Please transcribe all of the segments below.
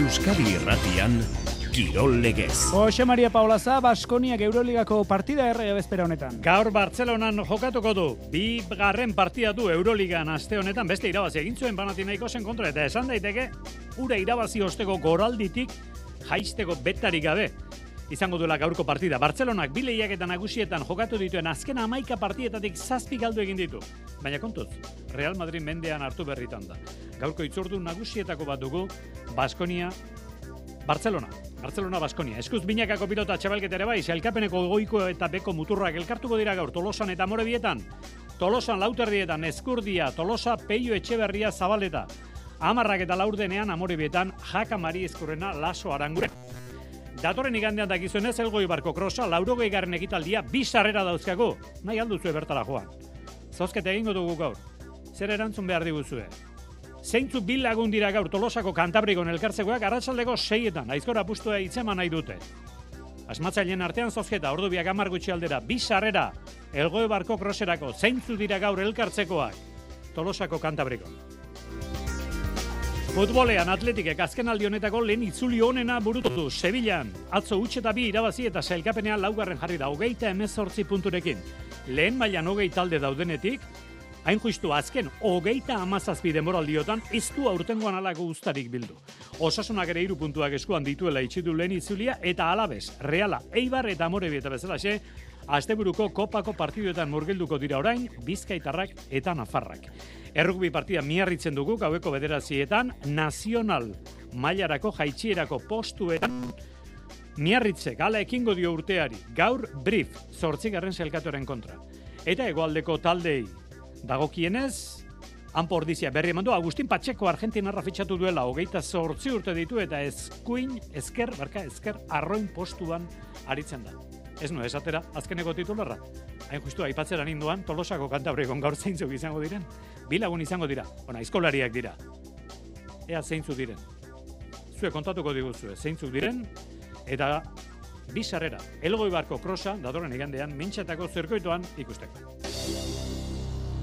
Euskadi Irratian Kirol Legez. Jose Maria Paulaza, Baskoniak Euroligako partida errege bezpera honetan. Gaur Bartzelonan jokatuko du. Bi garren partida du Euroligan aste honetan beste irabazi egin zuen Panathinaiko zen kontra eta esan daiteke ura irabazi osteko goralditik jaisteko betari gabe izango duela gaurko partida. Bartzelonak bi eta nagusietan jokatu dituen azken amaika partietatik zazpi galdu egin ditu. Baina kontuz, Real Madrid mendean hartu berritan da. Gaurko itzordu nagusietako bat dugu, Baskonia, Barcelona. Barcelona Baskonia. Eskuz binakako pilota txabalket ere bai, elkapeneko goiko eta beko muturrak elkartuko dira gaur Tolosan eta Morebietan. Tolosan lauterdietan Eskurdia, Tolosa Peio Etxeberria Zabaleta. Amarrak eta laurdenean Amorebietan Jaka Mari Eskurrena Laso Arangure. Datorren igandean dakizuenez elgoi barko krosa, laurogei garen egitaldia, bi sarrera dauzkago. Nahi alduzue bertara joan. Zozkete egingo dugu gaur. Zer erantzun behar diguzue? Zeintzu bil lagun dira gaur tolosako kantabrikon elkartzekoak arratsaldeko seietan, aizkora pustua itzema nahi dute. Asmatzaileen artean zozketa, ordu biak amar gutxi aldera, bi sarrera, elgoe barko kroserako, zeintzu dira gaur elkartzekoak, tolosako kantabrikon. Futbolean atletikek azken aldi honetako lehen itzuli honena burutu du Sevillan. Atzo utxe eta bi irabazi eta sailkapenean laugarren jarri da hogeita emezortzi punturekin. Lehen mailan hogei talde daudenetik, Hain justu azken, hogeita amazazpi demoraldiotan, ez du aurtengoan alako ustarik bildu. Osasunak ere iru puntuak eskuan dituela itxitu lehen itzulia, eta alabez, reala, eibar eta amore bieta bezalaxe, asteburuko kopako partiduetan murgilduko dira orain, bizkaitarrak eta nafarrak. Errugbi partida miarritzen dugu, gaueko bederazietan, nazional mailarako jaitsierako postuetan, miarritze, gala ekingo dio urteari, gaur brief, zortzigarren zelkatoren kontra. Eta egoaldeko taldei, Dagokienez, Anpo ordizia berri emandu, Agustin Patxeko Argentinarra fitxatu duela, hogeita zortzi urte ditu eta eskuin, esker, barka, esker, arroin postuan aritzen da. Ez no, esatera, azkeneko titularra. Hain justu, aipatzera ninduan, tolosako kantabrekon gaur zeintzuk izango diren. Bilagun izango dira, ona, izkolariak dira. Ea zeintzu diren. Zue kontatuko diguzue, zeintzuk diren, eta bizarrera, elgoi barko krosa, dadoren igandean, mintxatako zirkoituan ikusteko.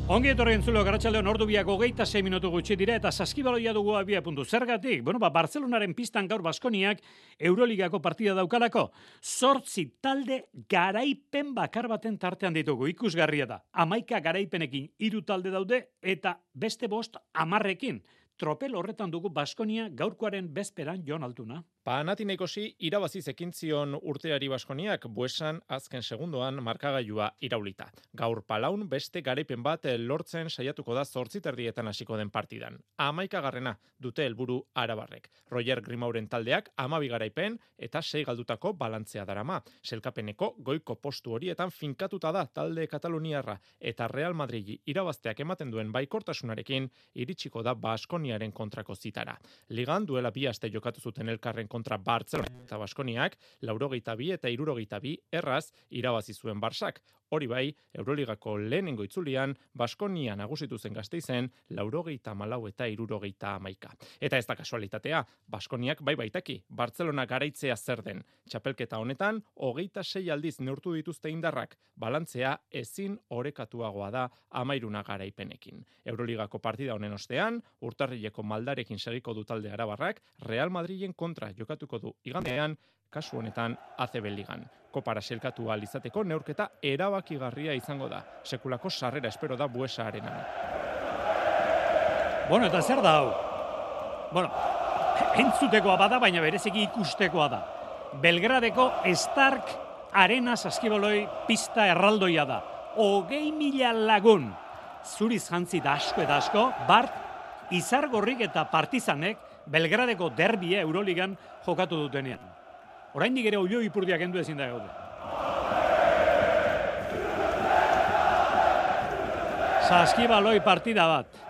Ongi etorri entzulo, garatxaldeon ordu biako geita 6 minutu gutxi dira eta saskibaloia dugu abia puntu. Zergatik, bueno, ba, Barcelonaren pistan gaur Baskoniak Euroligako partida daukalako. Zortzi talde garaipen bakar baten tartean ditugu, ikusgarria da. Amaika garaipenekin hiru talde daude eta beste bost amarrekin. Tropel horretan dugu Baskonia gaurkoaren bezperan joan altuna. Panathinaikosi irabazi ekin zion urteari Baskoniak buesan azken segundoan markagailua iraulita. Gaur palaun beste garaipen bat lortzen saiatuko da zortziterdietan hasiko den partidan. Amaika garrena dute helburu arabarrek. Roger Grimauren taldeak amabi garaipen eta sei galdutako balantzea darama. Selkapeneko goiko postu horietan finkatuta da talde Kataluniarra eta Real Madridi irabazteak ematen duen baikortasunarekin iritsiko da Baskoniaren kontrako zitara. Ligan duela bi aste jokatu zuten elkarren kontra Barcelona eta Baskoniak, laurogeita bi eta irurogeita bi erraz irabazi zuen Barsak. Hori bai, Euroligako lehenengo itzulian, Baskonia nagusitu zen gazteizen, laurogeita malau eta irurogeita amaika. Eta ez da kasualitatea, Baskoniak bai baitaki, Barcelona garaitzea zer den. Txapelketa honetan, hogeita sei aldiz neurtu dituzte indarrak, balantzea ezin orekatuagoa da amairuna garaipenekin. Euroligako partida honen ostean, urtarrileko maldarekin segiko du talde arabarrak, Real Madriden kontra jokatuko du igandean, kasu honetan ACB ligan. Kopara selkatu izateko neurketa erabakigarria izango da. Sekulako sarrera espero da buesa arena. Bueno, eta zer da hau? Bueno, entzutekoa bada, baina bereziki ikustekoa da. Belgradeko Stark Arena saskiboloi pista erraldoia da. Ogei mila lagun zuriz jantzi da asko eta asko, Bart, Izargorrik eta Partizanek Belgradeko derbia Euroligan jokatu dutenean. Oraindik ere oio ipurdiak endu ezin da gaude. Saskibaloi partida bat.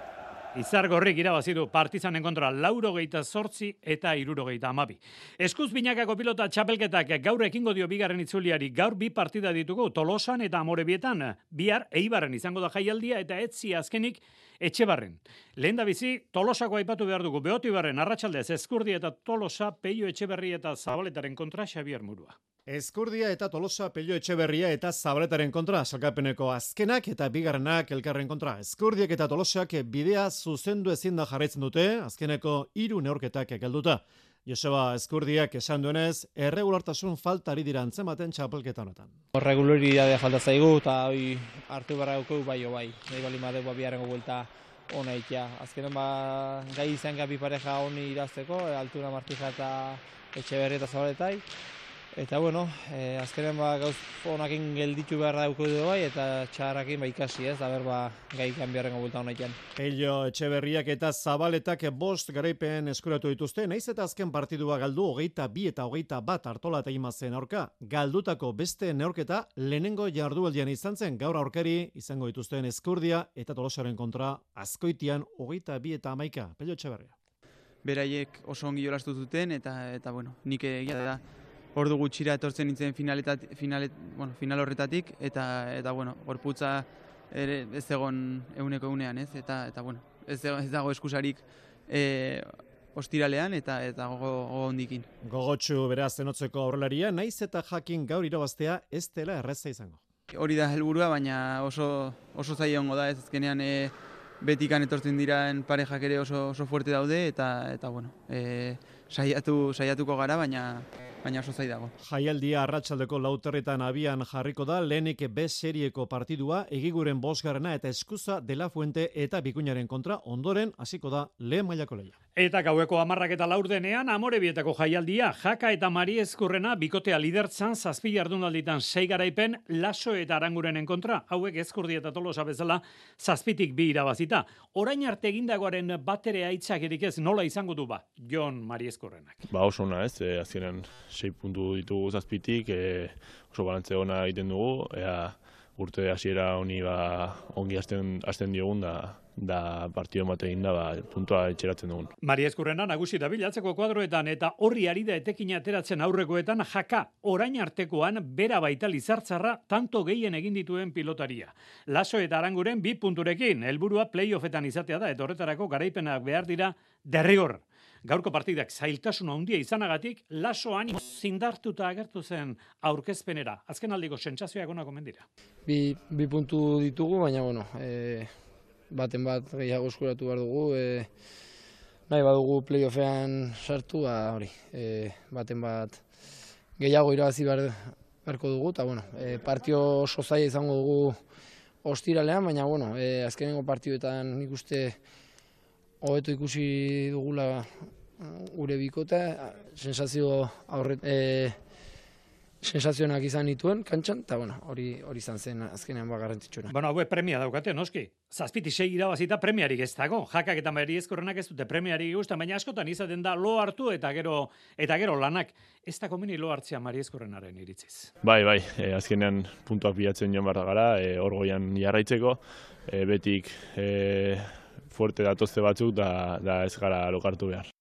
Izargorrik irabazi du partizanen kontra lauro geita sortzi eta iruro geita amabi. Eskuz binakako pilota txapelketak gaur ekingo dio bigarren itzuliari gaur bi partida ditugu tolosan eta amorebietan. Bihar eibarren izango da jaialdia eta etzi azkenik etxebarren. Lehen da bizi, tolosako aipatu behar dugu, barren, arratsaldez, eskurdi eta tolosa, peio etxeberri eta zabaletaren kontra Xabier Murua. Eskurdia eta Tolosa Pello Etxeberria eta Zabaletaren kontra salkapeneko azkenak eta bigarrenak elkarren kontra. Eskurdiak eta Tolosak bidea zuzendu ezin da jarraitzen dute, azkeneko hiru neurketak gelduta. Joseba Eskurdiak esan duenez, erregulartasun faltari dira antzematen txapelketa honetan. Regularidadea falta zaigu eta hori hartu barra gaukeu bai o bai. Nahi bali madeu ba biharrengo buelta ona ikia. Azkenen ba gai izan gabi pareja honi irazteko, altura martija eta etxe berri eta zabaletai. Eta bueno, eh, azkenen ba gauz onakin gelditu beharra dauko du bai eta txarrakin ba ikasi ez, da ber ba gai kanbiarrengo bulta honaitan. Pello Etxeberriak eta Zabaletak bost garaipen eskuratu dituzte, naiz eta azken partidua galdu hogeita bi eta hogeita bat hartola eta imazen aurka. Galdutako beste neorketa lehenengo jardualdian izan zen gaur aurkari izango dituzten eskurdia eta tolosaren kontra azkoitian hogeita bi eta amaika. Pello Etxeberria. beraiek oso ongi jolastu zuten eta eta bueno, nik egia da ordu gutxira etortzen nintzen finaletat, finalet, bueno, final horretatik eta eta bueno, gorputza ere ez egon euneko egunean, ez? Eta eta bueno, ez, ez dago eskusarik e, ostiralean eta eta gogo, gogo hondikin. Gogotsu beraz zenotzeko aurrelaria, naiz eta jakin gaur irabaztea ez dela erreza izango. Hori da helburua, baina oso oso zaila egongo da, ez azkenean e, betikan etortzen diren parejak ere oso oso fuerte daude eta eta bueno, e, saiatu saiatuko gara, baina baina oso zai dago. Jaialdia arratsaldeko lauterretan abian jarriko da, lehenik B serieko partidua, egiguren bosgarrena eta eskuza de la fuente eta bikuñaren kontra, ondoren hasiko da lehen mailako leia. Eta gaueko amarrak eta laurdenean, amore bietako jaialdia, jaka eta mari ezkurrena bikotea lidertzan, zazpi jardunalditan sei garaipen, laso eta arangurenen kontra, hauek ezkurdi eta tolosa bezala, zazpitik bi irabazita. Orain arte egindagoaren batere aitzakirik ez nola izango du ba, Jon Mari ezkurrenak. Ba oso ona ez, e, azkenean 6 puntu ditugu zazpitik, e, oso balantze ona egiten dugu, ea urte hasiera honi ba, ongi hasten, hasten diogun da, da partido mate da ba, puntua etxeratzen dugun. Mari ezkurrena nagusi da bilatzeko kuadroetan eta horri ari da etekin ateratzen aurrekoetan jaka orain artekoan bera baita lizartzarra tanto gehien egin dituen pilotaria. Laso eta aranguren bi punturekin, helburua playoffetan izatea da eta horretarako garaipenak behar dira derrigor. Gaurko partidak zailtasun handia izanagatik, lasoan zindartuta agertu zen aurkezpenera. Azken aldiko sentsazioak onako mendira. Bi, bi puntu ditugu, baina bueno, e, baten bat gehiago eskuratu behar dugu. E, nahi badugu playoffean sartu, ba, hori, e, baten bat gehiago irabazi behar, beharko dugu, eta bueno, e, partio oso zaila izango dugu ostiralean, baina bueno, e, azkenengo partioetan nik uste hobeto ikusi dugula gure bikota, sensazio aurret, e, sensazionak izan nituen kantxan, eta bueno, hori hori izan zen azkenean ba garrantzitsuena. Bueno, hauek premia daukate, noski. Zazpiti sei irabazita premiarik ez dago. Jakak eta meri ezkorrenak ez dute premiarik ikusten, baina askotan izaten da lo hartu eta gero eta gero lanak. Ez da komeni lo hartzea mari ezkorrenaren iritziz. Bai, bai, e, azkenean puntuak bilatzen joan behar da gara, e, hor goian jarraitzeko, e, betik e, fuerte datozte batzuk da, da ez gara lokartu behar.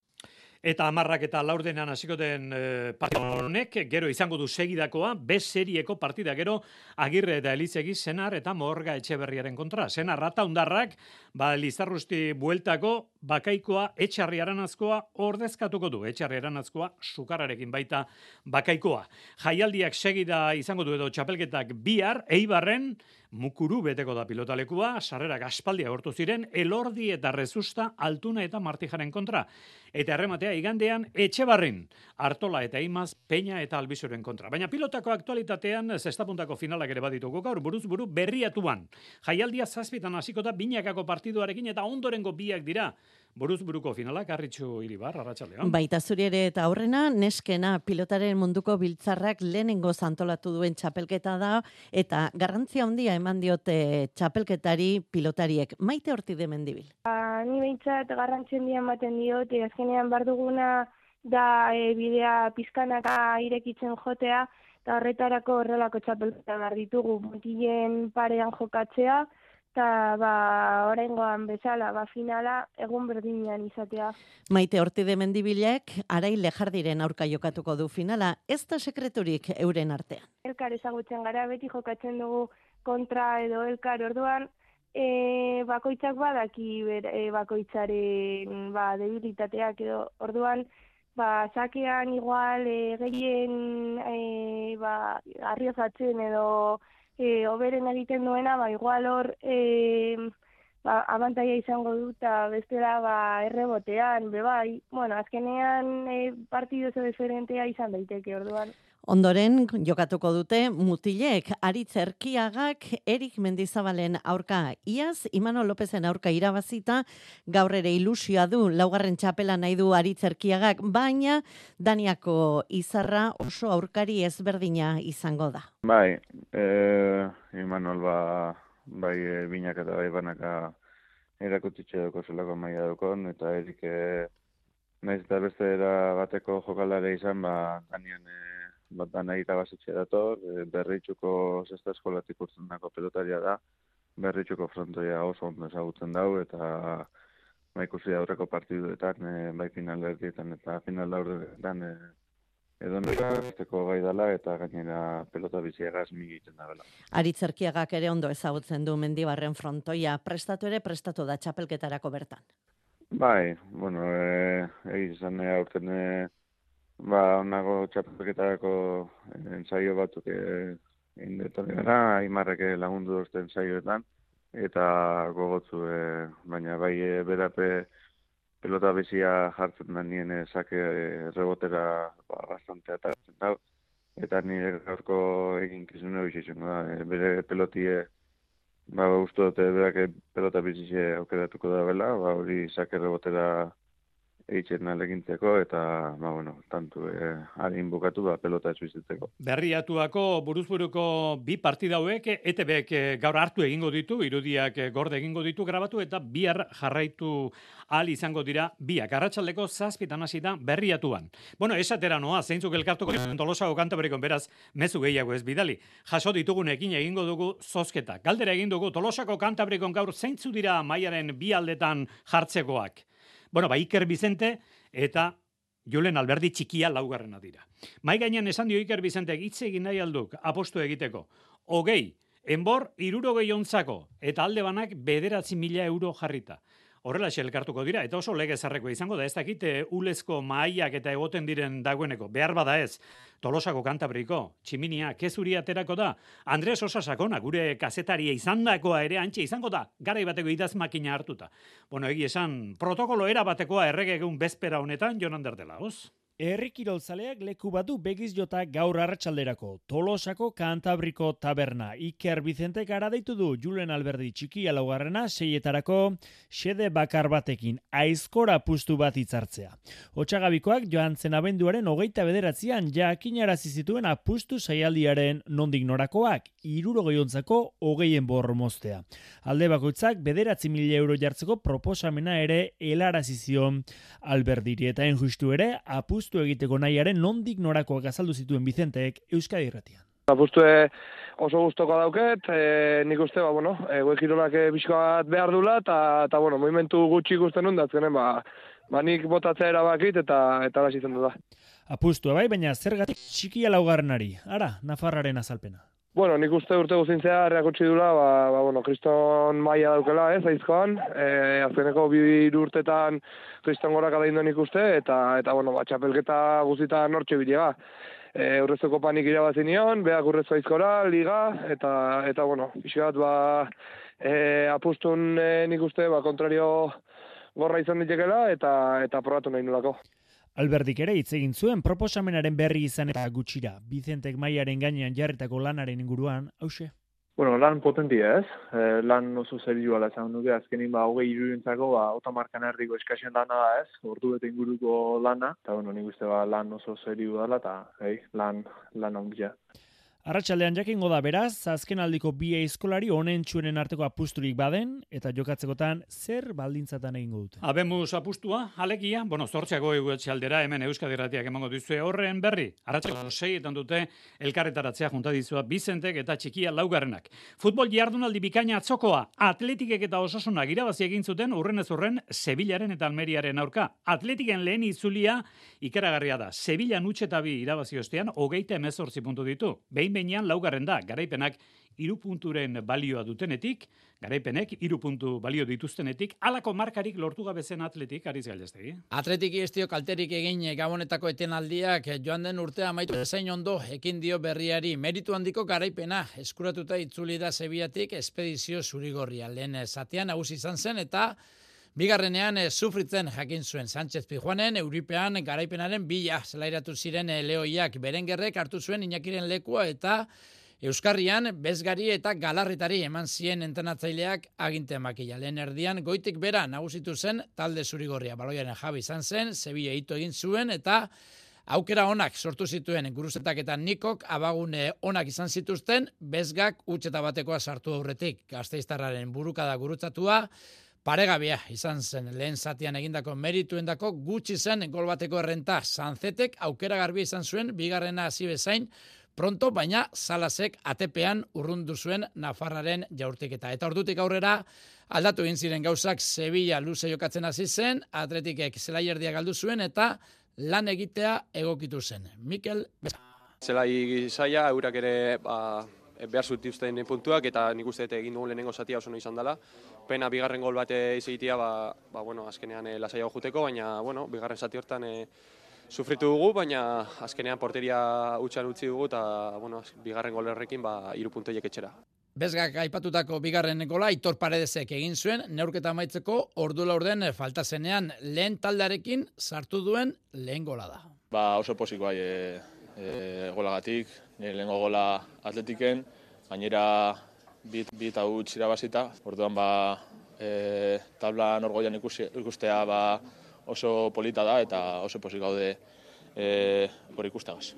Eta amarrak eta laurdenan hasiko den e, partida honek, gero izango du segidakoa, B serieko partida gero, agirre eta elizegi senar eta morga etxeberriaren kontra. Senar rata undarrak, ba, lizarrusti bueltako, bakaikoa, etxarri aranazkoa, ordezkatuko du. Etxarri aranazkoa, sukarrarekin baita bakaikoa. Jaialdiak segida izango du edo txapelketak bihar, eibarren, mukuru beteko da pilotalekua, sarrerak aspaldi agortu ziren, elordi eta rezusta, altuna eta martijaren kontra. Eta errematea igandean etxebarrin, artola eta imaz, peña eta albizuren kontra. Baina pilotako aktualitatean zestapuntako finalak ere badituko gaur, buruz buru berriatuan. Jaialdia zazpitan hasiko da binakako partiduarekin eta ondorengo biak dira. Buruz buruko finalak, arritxu iribar, arratsaldeon. Baita zuri ere eta aurrena, neskena pilotaren munduko biltzarrak lehenengo zantolatu duen txapelketa da, eta garrantzia handia eman diote txapelketari pilotariek. Maite horti demendibil. Ba, ni behintzat garrantzien dian baten diot, e, azkenean bar duguna da e, bidea pizkanaka irekitzen jotea, eta horretarako horrelako txapelketa behar ditugu, mutilen parean jokatzea, eta ba, oraingoan bezala, ba, finala egun berdinean izatea. Maite horti demendibilek, arai lejardiren aurka jokatuko du finala, ez da sekreturik euren artean. Elkar ezagutzen gara, beti jokatzen dugu kontra edo elkar orduan, e, bakoitzak badaki ber, e, bakoitzaren ba, debilitateak edo orduan, ba, sakean igual e, gehien e, ba, arriozatzen edo e, oberen egiten duena, ba, igual hor e, ba, abantaia izango du, eta bestela ba, errebotean, bebai, bueno, azkenean e, partidu oso diferentea izan daiteke, orduan. Ondoren jokatuko dute mutilek Aritz Erkiagak Erik Mendizabalen aurka iaz Imano Lopezen aurka irabazita gaur ere ilusioa du laugarren txapela nahi du Aritz Erkiagak baina Daniako izarra oso aurkari ezberdina izango da. Bai, eh Imanol ba bai e, binak eta bai banaka erakutitxe duko zelako maia dukon eta Erik eh naiz eta beste era bateko jokalare izan ba Danian eh bat da nahi irabazitxe dator, e, berritxuko zesta eskolatik urtzen dako pelotaria da, berritxuko frontoia oso ondo ezagutzen dau, eta ba, ikusi aurreko partiduetan, e, bai final erdietan eta final laurdetan, e, edo nirako gai dela eta gainera pelota biziagaz migiten da bela. Aritzerkiagak ere ondo ezagutzen du mendibarren frontoia, prestatu ere prestatu da txapelketarako bertan. Bai, bueno, e, egizan e, aurten e, ba, onago txapelketarako ensaio batzuk egin detorri gara, imarreke lagundu dozte ensaioetan, eta gogotzu, e, baina bai e, berape pelota bizia jartzen da nien e, sake rebotera ba, bastante atatzen da, eta nire gaurko egin kizun bizitzen da, e, bere pelotie ba, uste dute berak pelota bizitze aukeratuko da bela, ba, hori sake rebotera eitzen alegintzeko eta ba bueno, tantu eh harin bukatu ba pelota ez bizitzeko. Berriatuako buruzburuko bi partida hauek ETBek eh, gaur hartu egingo ditu, irudiak eh, gorde egingo ditu grabatu eta bihar jarraitu al izango dira biak. Arratsaldeko 7 hasi da berriatuan. Bueno, esatera noa, zeintzuk elkartuko Tolosako kantabrikon beraz mezu gehiago ez bidali. Jaso ditugunekin egingo dugu zozketa. Galdera egin dugu Tolosako kantabrikon gaur zeintzu dira maiaren bi aldetan jartzekoak. Bueno, ba, Iker Bizente eta Julen Alberdi txikia laugarrena dira. Mai gainean esan dio Iker Bizente hitz egin nahi alduk apostu egiteko. Hogei, enbor irurogei ontzako eta alde banak bederatzi mila euro jarrita horrela elkartuko dira, eta oso lege zarreko izango da, ez dakit e, ulezko maaiak eta egoten diren dagoeneko, behar bada ez, tolosako kantabriko, tximinia, kezuri aterako da, Andres Osasakona, gure kazetaria izandakoa ere antxe izango da, gara bateko idaz makina hartuta. Bueno, egi esan, protokolo era batekoa errege egun bezpera honetan, jonan derdela, oz? Herri kiroltzaleak leku badu begiz jota gaur arratsalderako. Tolosako Kantabriko taberna. Iker Vicente gara deitu du Julen Alberdi txiki alaugarrena seietarako xede bakar batekin aizkora pustu bat hitzartzea. Otsagabikoak joan zen abenduaren hogeita bederatzean jakin zituen apustu saialdiaren nondik norakoak iruro gehiontzako hogeien borro moztea. Alde bakoitzak bederatzi mila euro jartzeko proposamena ere helarazizion Alberdiri eta enjustu ere apustu apustu egiteko nahiaren nondik norakoak azaldu zituen Bizenteek Euskadi Irratian. Apustu oso gustoko dauket, e, nik uste, ba, bueno, e, guekirolak e, bat behar dula, eta, bueno, movimentu gutxi ikusten nun, datzenen, ba, ba nik botatzea erabakit, eta eta lasitzen du da. Apustu bai, baina zergatik txikia laugarrenari, ara, Nafarraren azalpena. Bueno, nik uste urte guzintzea reakotsi dula, ba, ba, bueno, kriston maia daukela, ez, aizkoan, e, azkeneko bi urtetan kriston gorak adaindu nik uste, eta, eta bueno, ba, txapelketa guzita nortxe bilega. E, urrezoko panik irabazi nion, behak urrezo aizkora, liga, eta, eta bueno, pixkat, ba, e, apustun e, nik uste, ba, kontrario gorra izan ditekela, eta, eta probatu nahi nulako. Alberdik ere hitz egin zuen proposamenaren berri izan eta gutxira. Bizentek maiaren gainean jarritako lanaren inguruan, hause? Bueno, lan potentia ez, e, lan oso zerioa esan duke, azkenin ba, hogei irudientzako, ba, otomarkan erdiko eskasen lana da ez, ordu eta inguruko lana, eta bueno, nik uste ba, lan oso zerioa dela, eta hey, lan, lan ongia. Arratxaldean jakingo da beraz, azken aldiko bi eizkolari honen txuenen arteko apusturik baden, eta jokatzekotan zer baldintzatan egingo dute. Abemuz apustua, alegia, bueno, zortziako eguetxe aldera, hemen Euskadi Ratiak emango duzue horren berri. Arratxaldean seietan dute elkarretaratzea junta dizua Bizentek eta txikia laugarrenak. Futbol jardunaldi bikaina atzokoa, atletikek eta osasunak irabazi egin zuten urren ez urren Sevillaren eta Almeriaren aurka. Atletiken lehen itzulia ikaragarria da. Sevilla nutxetabi irabazi ostean, hogeita emezortzi puntu ditu. Behin behin-behinean laugarren da, garaipenak irupunturen balioa dutenetik, garaipenek irupuntu balio dituztenetik, alako markarik lortu gabezen atletik, ariz galdeztegi. Atletik iztio kalterik egin gabonetako etenaldiak joan den urtea amaitu zein ondo ekin dio berriari. Meritu handiko garaipena eskuratuta itzuli da Sebiatik espedizio zurigorria. Lehen zatean nagusi izan zen eta Bigarrenean e, sufritzen jakin zuen Sánchez Pijuanen Euripean garaipenaren bila zelairatu ziren e, lehoiak berengerrek hartu zuen Iñakiren lekua eta Euskarrian, bezgari eta galarritari eman zien entenatzaileak aginte makila. Lehen erdian, goitik bera nagusitu zen talde zurigorria. Baloiaren jabi izan zen, Sevilla ito egin zuen, eta aukera onak sortu zituen guruzetak eta nikok abagune onak izan zituzten, bezgak utxeta batekoa sartu aurretik. Gazteiztarraren burukada gurutzatua, paregabea izan zen lehen zatian egindako merituendako gutxi zen gol bateko errenta. Sanzetek aukera garbi izan zuen, bigarrena hasi bezain, pronto, baina Salasek atepean urrundu zuen Nafarraren jaurtiketa. Eta ordutik aurrera, aldatu egin ziren gauzak Sevilla luze jokatzen hasi zen, atletikek zelaierdia galdu zuen, eta lan egitea egokitu zen. Mikel, Zelai zaila, eurak ere ba, behar zutuzten puntuak, eta nik uste egin dugu lehenengo zatia oso no izan dela. Pena bigarren gol bate izatea, ba, ba, bueno, azkenean e, lasai juteko, baina bueno, bigarren zati hortan e, sufritu dugu, baina azkenean porteria utxan utzi dugu eta bueno, bigarren golerrekin ba, iru puntoiek etxera. Bezgak aipatutako bigarren gola Itor Paredesek egin zuen neurketa amaitzeko ordu laurden falta zenean lehen taldarekin sartu duen lehen gola da. Ba oso posikoa e, e, golagatik, nire lehengo gola atletiken, gainera bit, bit hau txirabazita, orduan ba e, tabla norgoian ikustea ba, oso polita da eta oso posik gaude e, hor ikustagaz.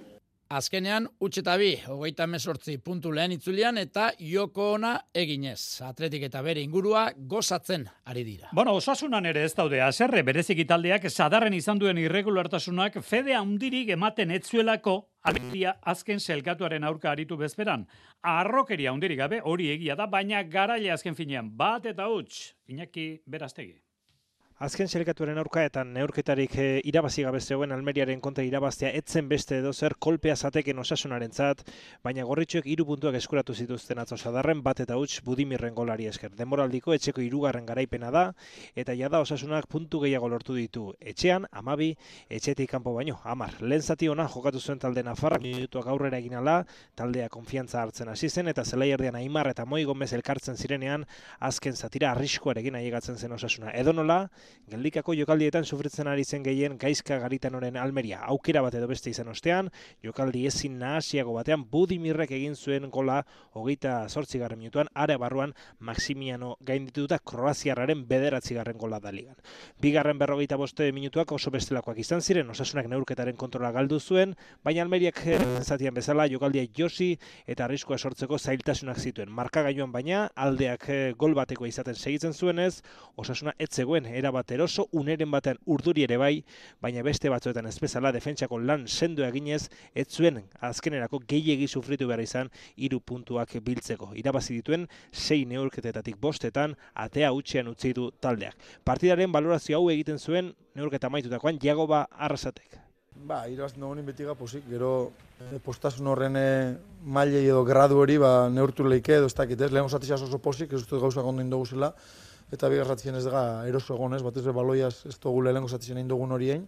Azkenean, utxeta bi, hogeita mesortzi puntu lehen itzulian eta joko ona eginez. Atletik eta bere ingurua gozatzen ari dira. Bueno, osasunan ere ez daude, azerre berezik italdeak sadarren izan duen irregulartasunak fede handirik ematen etzuelako abitia azken selkatuaren aurka aritu bezperan. Arrokeria handirik gabe hori egia da, baina garaile azken finean bat eta huts, inaki beraztegi. Azken selekatuaren aurka eta neurketarik e, irabazi gabe zegoen Almeriaren kontra irabaztea etzen beste edo zer kolpea zateken osasunaren zat, baina gorritxoek iru puntuak eskuratu zituzten atzo sadarren bat eta huts budimirren golari esker. Demoraldiko etxeko irugarren garaipena da, eta jada osasunak puntu gehiago lortu ditu. Etxean, amabi, etxetik kanpo baino, amar. Lehen zati ona jokatu zuen talde Nafarra, minutuak aurrera egin ala, taldea konfiantza hartzen hasi zen, eta zela erdian aimar eta moi gomez elkartzen zirenean, azken zatira arriskoarekin aiegatzen zen osasuna. Edo nola, geldikako jokaldietan sufritzen ari zen gehien gaizka garitan oren almeria. Aukera bat edo beste izan ostean, jokaldi ezin nahasiago batean Budimirrek egin zuen gola hogeita sortzigarren minutuan, are barruan Maximiano gaindituta Kroaziarraren bederatzigarren gola da ligan. Bigarren berrogeita boste minutuak oso bestelakoak izan ziren, osasunak neurketaren kontrola galdu zuen, baina almeriak zatian bezala jokaldia josi eta arriskua sortzeko zailtasunak zituen. Markagailuan baina aldeak eh, gol bateko izaten segitzen zuenez, osasuna etzegoen era bat eroso uneren batean urduri ere bai, baina beste batzuetan ez bezala defentsako lan sendo eginez, ez zuen azkenerako gehiegi sufritu behar izan hiru puntuak biltzeko. Irabazi dituen sei neurketetatik bostetan atea utxean utzi du taldeak. Partidaren valorazio hau egiten zuen neurketa maitutakoan Jagoba Arrasatek. Ba, irazten dugunin beti posik, gero e, postasun horren e, mailei edo gradu hori ba, neurtu leike edo ez dakit, ez? Lehen oso posik, ez dut gauza gondin dugu zela, eta bigarratzen ez daga eroso bat ez be baloiaz ez dugule lehenko zatzen egin dugun horien,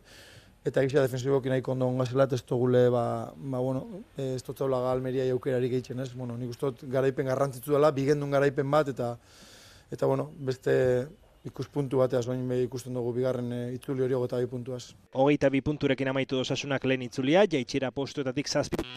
eta egizia defensiboki nahiko ondo ongazela, ez dugule, ba, ba, bueno, ez dut zaula galmeria jaukerari gehitzen ez, bueno, nik uste garaipen garrantzitsu dela, bigendun garaipen bat, eta, eta bueno, beste, ikuspuntu bateaz, bain be ikusten dugu bigarren e, itzuli hori hogeita bi puntuaz. Hogeita bi punturekin amaitu osasunak lehen itzulia, jaitxera postuetatik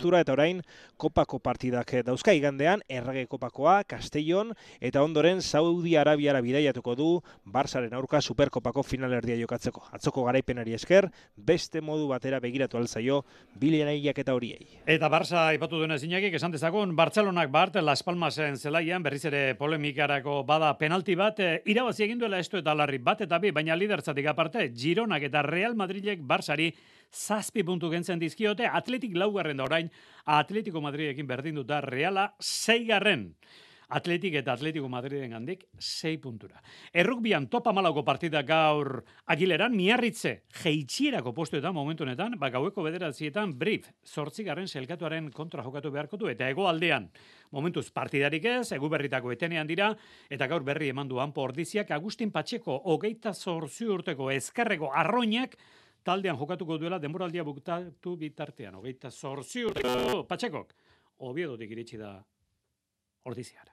zazpintura eta orain kopako partidak dauzka igandean, errage kopakoa, Castellon, eta ondoren Saudi Arabiara bidaiatuko du Barsaren aurka superkopako finalerdia jokatzeko. Atzoko garaipenari esker, beste modu batera begiratu alzaio, bilianaiak eta horiei. Eta Barça ipatu duena zinakik, esan dezagun, Bartzelonak bart, Las Palmasen zelaian, berriz ere polemikarako bada penalti bat, eh, irabazi egin duela esto eta larri bat eta bi, baina lidertzatik aparte, Gironak eta Real Madridek Barsari zazpi puntu gentzen dizkiote, Atletik laugarren da orain, Atletico Madridekin berdin da Reala zeigarren. Atletik eta Atletico Madriden gandik 6 puntura. Errukbian topa malauko partida gaur agileran, miarritze geitxierako postuetan momentu honetan, ba gaueko bederatzietan brief, zortzigaren selkatuaren kontra jokatu beharko du, eta ego aldean, momentuz partidarik ez, egu berritako etenean dira, eta gaur berri eman duan pordiziak Agustin Patxeko hogeita zortzi urteko ezkerreko arroinak taldean jokatuko duela denboraldia buktatu bitartean. Hogeita zortzi urteko Patxekok, obiedotik iritsi da ordiziara.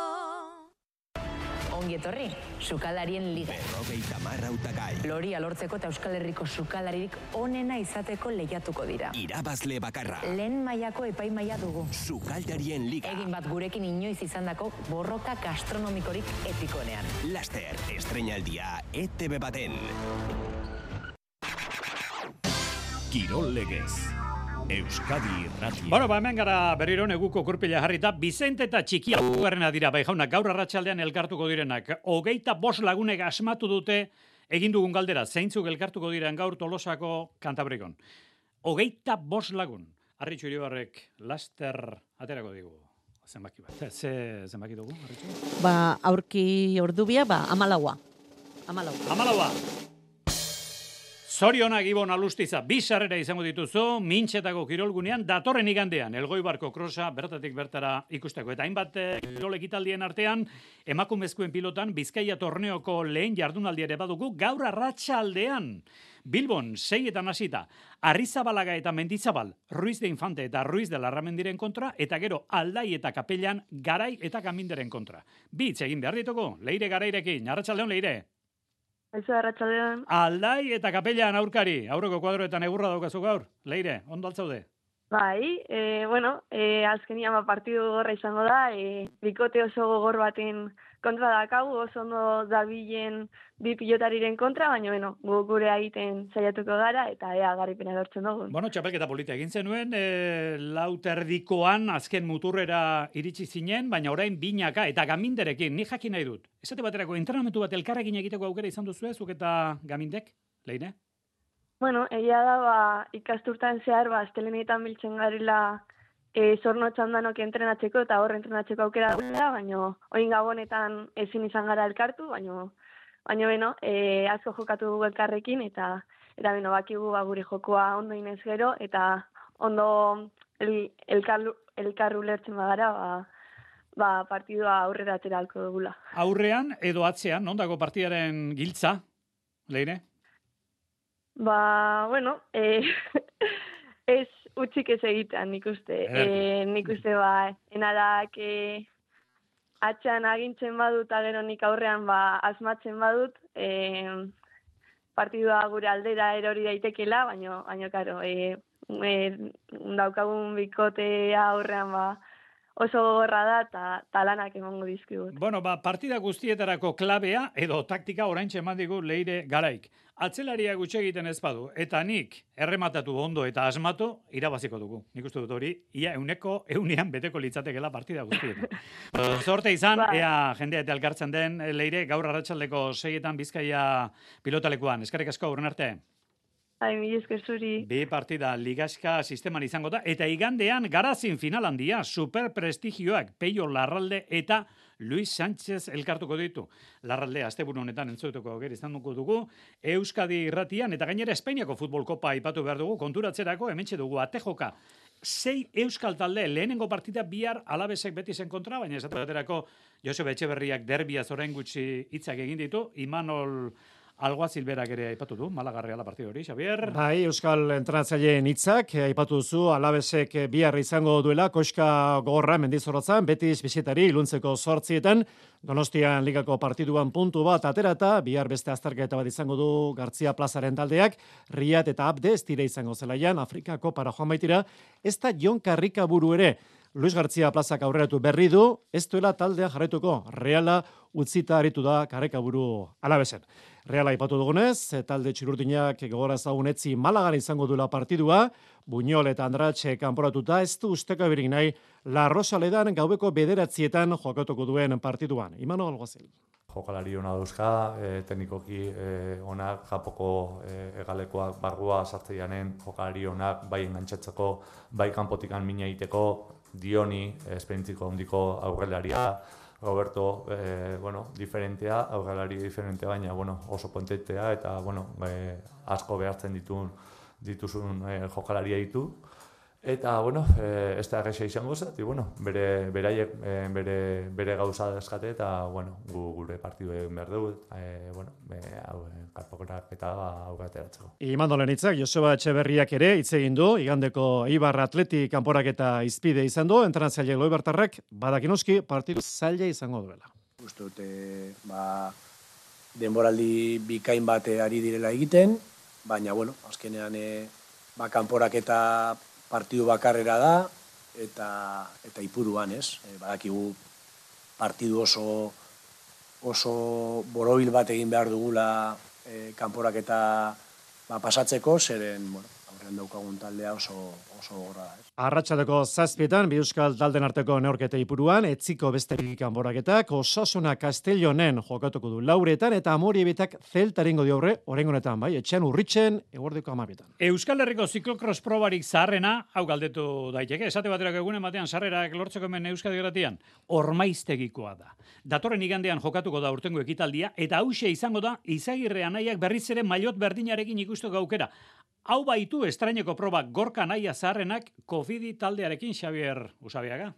Ongi etorri, sukaldarien liga. Berrogeita marra utakai. Loria lortzeko eta Euskal Herriko sukalaririk onena izateko lehiatuko dira. Irabazle bakarra. Lehen mailako epaimaila dugu. Sukaldarien liga. Egin bat gurekin inoiz izandako borroka gastronomikorik epikonean. Laster, estrenaldia ETV baten. Kirol legez. Euskadi Irratia. Bueno, ba, hemen gara berriro neguko kurpila jarrita, Bizente eta Txikia ugarrena dira, bai jauna, gaur arratsaldean elkartuko direnak. Hogeita bos lagunek asmatu dute egin dugun galdera, zeintzuk elkartuko diren gaur tolosako kantabrikon. Hogeita bos lagun. Arritxu iribarrek laster aterako digu. Zenbaki bat. Ze zenbaki dugu, Arritxu? Ba, aurki ordubia, ba, amalaua. Amalaua. Amalaua. Zorionak Ibon Alustiza, bizarrera izango dituzu, mintxetako kirolgunean, datorren igandean, elgoibarko krosa, bertatik bertara ikusteko. Eta hainbat eh, kirol ekitaldien artean, emakumezkoen pilotan, Bizkaia torneoko lehen jardunaldi ere badugu, gaur arratsaldean Bilbon, seietan hasita, Arrizabalaga eta Mendizabal, Ruiz de Infante eta Ruiz de Larramendiren kontra, eta gero aldai eta kapellan garai eta kaminderen kontra. Bitz egin behar ditugu, leire garairekin, arratsaldeon leire. Aizu arratsaldean. Aldai eta kapellan aurkari, aurreko kuadroetan egurra daukazu gaur. Leire, ondo altzaude. Bai, e, bueno, e, azkenian ba partidu gorra izango da, e, bikote oso gogor baten kontra dakagu, oso ondo dabilen bi pilotariren kontra, baina bueno, gu gure egiten saiatuko gara eta ea garipena lortzen dugu. Bueno, txapelketa polita egin zenuen, e, lauterdikoan azken muturrera iritsi zinen, baina orain binaka eta gaminderekin, ni jakin nahi dut. Esate baterako entrenamentu bat elkarrekin egiteko aukera izan duzu zuk eta gamindek, leine? Bueno, egia da, ba, ikasturtan zehar, ba, estelenetan biltzen garela e, zorno txandanok entrenatzeko eta hor entrenatzeko aukera da, baina oin gabonetan ezin izan gara elkartu, baina baina beno, e, asko jokatu dugu elkarrekin eta eta beno, bakigu ba, gure jokoa ondo inez gero eta ondo el, elkarru, elkarru lertzen bagara, ba, ba, partidua aurrera ateralko dugula. Aurrean edo atzean, non dago partidaren giltza, leire? Ba, bueno, e, ez utzik ez egitean nik uste. E, nik uste ba, enadak e, atxan agintzen badut, eta gero nik aurrean ba, asmatzen badut, e, partidua gure aldera erori daitekela, baina, baina, karo, e, e, daukagun bikotea aurrean ba, oso gogorra da eta talanak emango dizkigut. Bueno, ba, partida guztietarako klabea edo taktika oraintxe eman digu leire garaik. Atzelaria gutxe egiten ez badu, eta nik errematatu ondo eta asmatu, irabaziko dugu. Nik uste dut hori, ia euneko, eunean beteko litzatekela partida guztietan. Zorte izan, Bai. ea jendea eta elkartzen den leire gaur arratsaldeko seietan bizkaia pilotalekuan. Eskerrik asko, aurren arte. Ai, mi zuri. Bi partida ligaska sisteman izango da, eta igandean garazin final handia, superprestigioak, Peio Larralde eta Luis Sánchez elkartuko ditu. Larralde, asteburu honetan entzutuko aukera izan dugu Euskadi irratian, eta gainera Espainiako futbol kopa aipatu behar dugu, konturatzerako, hementxe dugu, atejoka, sei euskal talde lehenengo partida bihar alabesek beti zen kontra, baina esatu baterako Josebe Etxeberriak derbia zorain gutxi hitzak egin ditu, Imanol Algoa Zilberak ere aipatu du, malagarria la partida hori, Xavier. Bai, Euskal entrenatzaileen hitzak eh, aipatu duzu alabesek eh, bihar izango duela koska gogorra mendizorrotzan, betiz bisitari iluntzeko sortzietan, Donostian ligako partiduan puntu bat aterata, bihar beste azterketa bat izango du Gartzia plazaren taldeak, Riat eta Abde ez izango zelaian, Afrikako para joan baitira, ez da Jon Karrika buru ere, Luis Gartzia plazak aurreratu berri du, ez duela taldea jarretuko, reala utzita aritu da karrekaburu alabezen. Reala ipatu dugunez, talde txirurdinak gogora ezagun etzi malagan izango duela partidua, Buñol eta Andratxe kanporatuta ez du usteko eberik nahi La Rosaledan gaubeko bederatzietan jokatuko duen partiduan. Imano Alguazil. jokalari ona dauzka, e, teknikoki e, onak, japoko e, egalekoak bargua sartzeianen, jokalari onak, bai engantzatzeko, bai kanpotikan mina egiteko, dioni, esperintziko ondiko aurrelaria, Roberto, e, bueno, diferentea, aurrelari diferentea, baina, bueno, oso pontetea, eta, bueno, e, asko behartzen ditun, dituzun e, jokalaria ditu. Eta, bueno, e, ez da egesa izango zat, y, bueno, bere, beraiek, e, bere, bere gauza deskate, eta, bueno, gu, gure partidu egin behar dugu, e, bueno, e, hau, e, karpokorak eta hau gateratzeko. Imando lenitzak, Joseba Etxeberriak ere hitz egin du, igandeko Ibar Atleti kanporak eta izpide izan du, entrenatzaile loibartarrak, badakinoski partidu zaila izango duela. Uste dute, ba, denboraldi bikain bate ari direla egiten, baina, bueno, azkenean, e, ba, kanporak eta partidu bakarrera da, eta, eta ipuruan, ez? E, badakigu partidu oso, oso borobil bat egin behar dugula e, kanporak eta ba, pasatzeko, zeren, bueno, aurrean daukagun taldea oso, oso gogorra da, ez? Arratxaleko zazpietan, bi euskal talden arteko neorketa ipuruan, etziko beste kanporaketak, osasuna Castellonen jokatuko du lauretan, eta amoriebetak zeltaringo diaurre, orengonetan, bai, etxean urritzen, eguerdeko amabietan. Euskal Herriko ziklokros probarik zaharrena, hau galdetu daiteke, esate baterak egunen batean sarrerak lortzeko hemen Euskadi gratian, ormaiztegikoa da. Datorren igandean jokatuko da urtengo ekitaldia, eta hause izango da, izagirre anaiak berriz ere mailot berdinarekin ikusteko aukera. Hau baitu estraineko probak gorka naia zaharrenak kofidi taldearekin Xavier Usabiaga.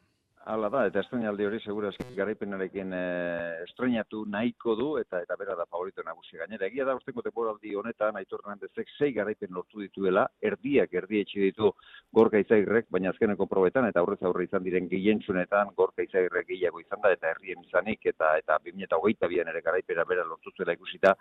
Hala da, eta estrenaldi hori segurazki garaipenarekin e, estrenatu nahiko du, eta eta bera da favorito nagusi gainera. Egia da, urtengo temporaldi honetan, Aitor Hernandezek sei garaipen lortu dituela, erdiak erdi etxe ditu gorka izagirrek, baina azkeneko probetan, eta aurrez aurre izan diren gehientsunetan, gorka izagirrek gehiago izan da, eta herrien izanik, eta eta 2008 bian ere garaipena bera lortu zuela ikusita,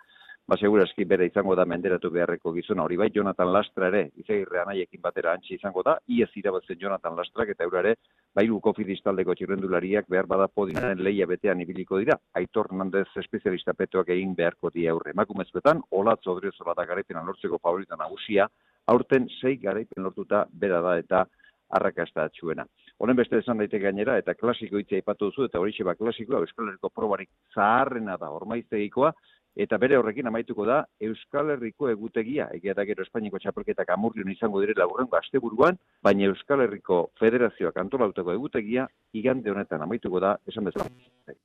ba segurazki bere izango da menderatu beharreko gizona. Hori bai Jonathan Lastra ere izagirre anaiekin batera antzi izango da. Iez irabazen Jonathan Lastrak eta eurare bairu kofidis taldeko txirrendulariak behar bada podinaren leia betean ibiliko dira. Aitor Hernandez espezialista petoak egin beharko di aurre. Emakumezkoetan Olatz Odriozola da garaipenan lortzeko favorita nagusia. Aurten sei garaipen lortuta bera da eta arrakasta atxuena. Honen beste esan daiteke gainera, eta klasiko hitza aipatu duzu, eta hori ba klasikoa, Euskal probarik zaharrena da. Ormaiztegikoa, eta bere horrekin amaituko da Euskal Herriko egutegia, egia da gero Espainiko txapelketak amurrion izango direla urrengo asteburuan, baina Euskal Herriko Federazioak antolauteko egutegia igande honetan amaituko da, esan bezala.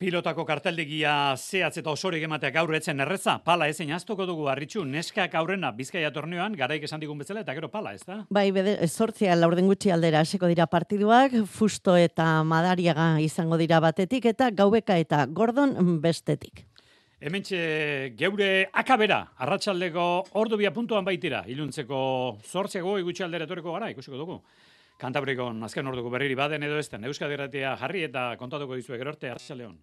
Pilotako karteldegia zehatz eta osorik emateak gaur etzen erreza, pala ezein aztuko dugu arritxu, neskak aurrena bizkaia torneoan, garaik esan digun bezala, eta gero pala, ez da? Bai, bede, zortzia laurden gutxi aldera hasiko dira partiduak, Fusto eta Madariaga izango dira batetik, eta Gaubeka eta Gordon bestetik. Hementxe geure akabera, arratsaldeko ordu bia puntuan baitira, iluntzeko zortzeko gutxi aldera etorriko gara, ikusiko dugu. Kantabrikon azken orduko berriri baden edo ezten, Euskadi Erratia jarri eta kontatuko dizuek erorte, arratsaldeon.